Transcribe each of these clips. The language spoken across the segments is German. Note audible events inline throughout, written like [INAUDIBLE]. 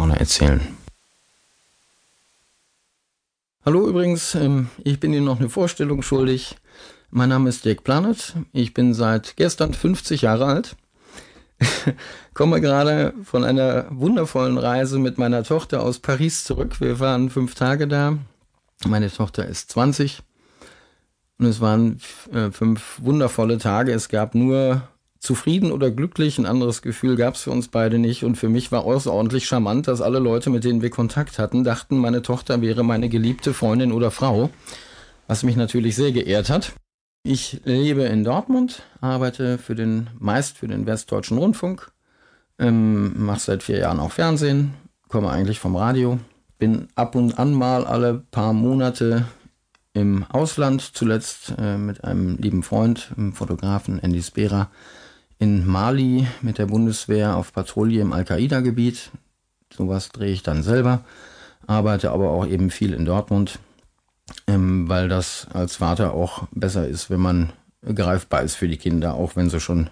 vorne erzählen. Hallo übrigens, ähm, ich bin Ihnen noch eine Vorstellung schuldig. Mein Name ist Dirk Planet. Ich bin seit gestern 50 Jahre alt. [LAUGHS] Komme gerade von einer wundervollen Reise mit meiner Tochter aus Paris zurück. Wir waren fünf Tage da. Meine Tochter ist 20. Und es waren äh, fünf wundervolle Tage. Es gab nur zufrieden oder glücklich. Ein anderes Gefühl gab es für uns beide nicht. Und für mich war außerordentlich charmant, dass alle Leute, mit denen wir Kontakt hatten, dachten, meine Tochter wäre meine geliebte Freundin oder Frau. Was mich natürlich sehr geehrt hat. Ich lebe in Dortmund, arbeite für den, meist für den Westdeutschen Rundfunk, ähm, mache seit vier Jahren auch Fernsehen, komme eigentlich vom Radio, bin ab und an mal alle paar Monate im Ausland, zuletzt äh, mit einem lieben Freund, dem Fotografen Andy Spera, in Mali mit der Bundeswehr auf Patrouille im Al-Qaida-Gebiet. Sowas drehe ich dann selber, arbeite aber auch eben viel in Dortmund ähm, weil das als Vater auch besser ist, wenn man greifbar ist für die Kinder, auch wenn sie schon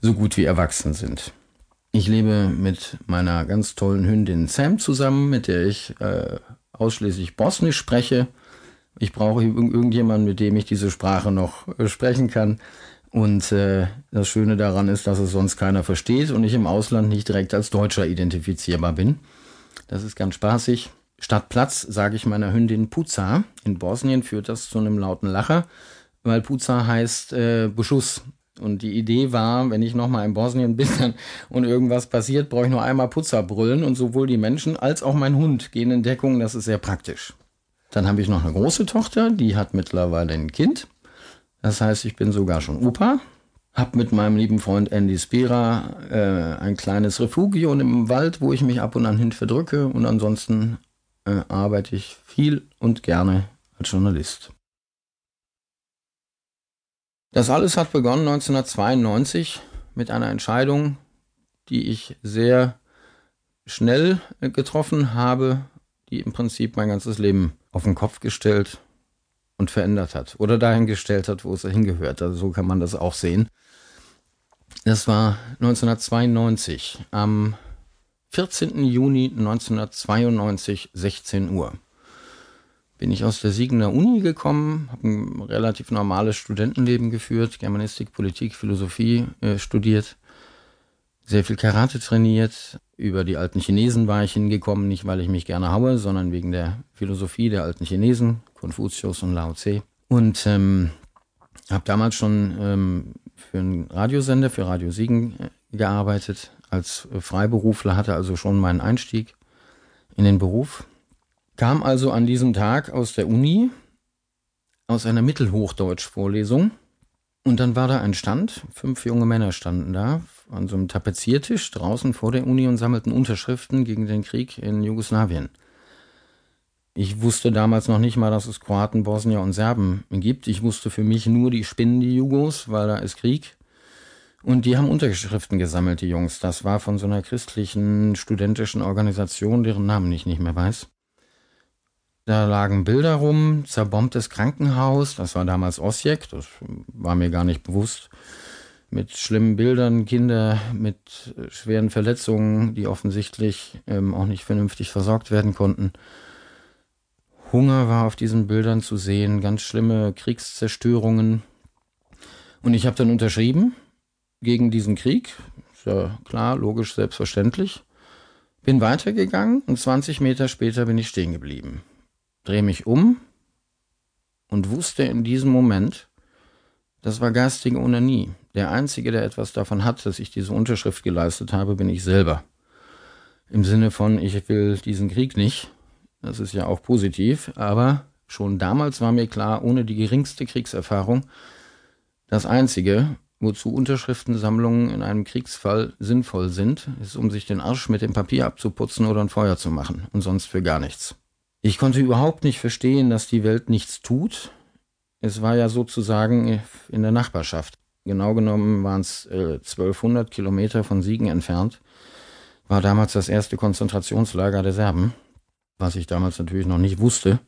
so gut wie erwachsen sind. Ich lebe mit meiner ganz tollen Hündin Sam zusammen, mit der ich äh, ausschließlich Bosnisch spreche. Ich brauche irgendjemanden, mit dem ich diese Sprache noch äh, sprechen kann. Und äh, das Schöne daran ist, dass es sonst keiner versteht und ich im Ausland nicht direkt als Deutscher identifizierbar bin. Das ist ganz spaßig. Statt Platz sage ich meiner Hündin Puza. In Bosnien führt das zu einem lauten Lacher, weil Puza heißt äh, Beschuss. Und die Idee war, wenn ich nochmal in Bosnien bin dann, [LAUGHS] und irgendwas passiert, brauche ich nur einmal Putzer brüllen und sowohl die Menschen als auch mein Hund gehen in Deckung. Das ist sehr praktisch. Dann habe ich noch eine große Tochter, die hat mittlerweile ein Kind. Das heißt, ich bin sogar schon Opa. Hab mit meinem lieben Freund Andy Spira äh, ein kleines Refugium im Wald, wo ich mich ab und an hin verdrücke. Und ansonsten äh, arbeite ich viel und gerne als Journalist. Das alles hat begonnen 1992 mit einer Entscheidung, die ich sehr schnell äh, getroffen habe, die im Prinzip mein ganzes Leben auf den Kopf gestellt und verändert hat oder dahin gestellt hat, wo es hingehört. Also so kann man das auch sehen. Das war 1992 am 14. Juni 1992, 16 Uhr. Bin ich aus der Siegener Uni gekommen, habe ein relativ normales Studentenleben geführt, Germanistik, Politik, Philosophie äh, studiert, sehr viel Karate trainiert. Über die alten Chinesen war ich hingekommen, nicht weil ich mich gerne haue, sondern wegen der Philosophie der alten Chinesen, Konfuzius und Lao Tse. Und ähm, habe damals schon ähm, für einen Radiosender, für Radio Siegen äh, gearbeitet, als Freiberufler, hatte also schon meinen Einstieg in den Beruf. Kam also an diesem Tag aus der Uni, aus einer Mittelhochdeutsch-Vorlesung. Und dann war da ein Stand, fünf junge Männer standen da an so einem Tapeziertisch draußen vor der Uni und sammelten Unterschriften gegen den Krieg in Jugoslawien. Ich wusste damals noch nicht mal, dass es Kroaten, Bosnier und Serben gibt. Ich wusste für mich nur, die spinnen die Jugos, weil da ist Krieg. Und die haben Unterschriften gesammelt, die Jungs. Das war von so einer christlichen studentischen Organisation, deren Namen ich nicht mehr weiß. Da lagen Bilder rum, zerbombtes Krankenhaus, das war damals Osijek, das war mir gar nicht bewusst. Mit schlimmen Bildern, Kinder mit schweren Verletzungen, die offensichtlich ähm, auch nicht vernünftig versorgt werden konnten. Hunger war auf diesen Bildern zu sehen, ganz schlimme Kriegszerstörungen. Und ich habe dann unterschrieben gegen diesen Krieg. Ja klar, logisch, selbstverständlich. Bin weitergegangen und 20 Meter später bin ich stehen geblieben. Drehe mich um und wusste in diesem Moment, das war geistige Onanie. Der Einzige, der etwas davon hat, dass ich diese Unterschrift geleistet habe, bin ich selber. Im Sinne von, ich will diesen Krieg nicht. Das ist ja auch positiv, aber schon damals war mir klar, ohne die geringste Kriegserfahrung, das Einzige, Wozu Unterschriftensammlungen in einem Kriegsfall sinnvoll sind, ist, um sich den Arsch mit dem Papier abzuputzen oder ein Feuer zu machen und sonst für gar nichts. Ich konnte überhaupt nicht verstehen, dass die Welt nichts tut. Es war ja sozusagen in der Nachbarschaft. Genau genommen waren es äh, 1200 Kilometer von Siegen entfernt. War damals das erste Konzentrationslager der Serben, was ich damals natürlich noch nicht wusste.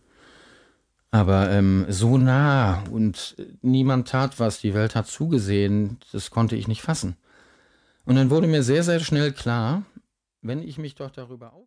Aber ähm, so nah und niemand tat was, die Welt hat zugesehen, das konnte ich nicht fassen. Und dann wurde mir sehr, sehr schnell klar, wenn ich mich doch darüber auf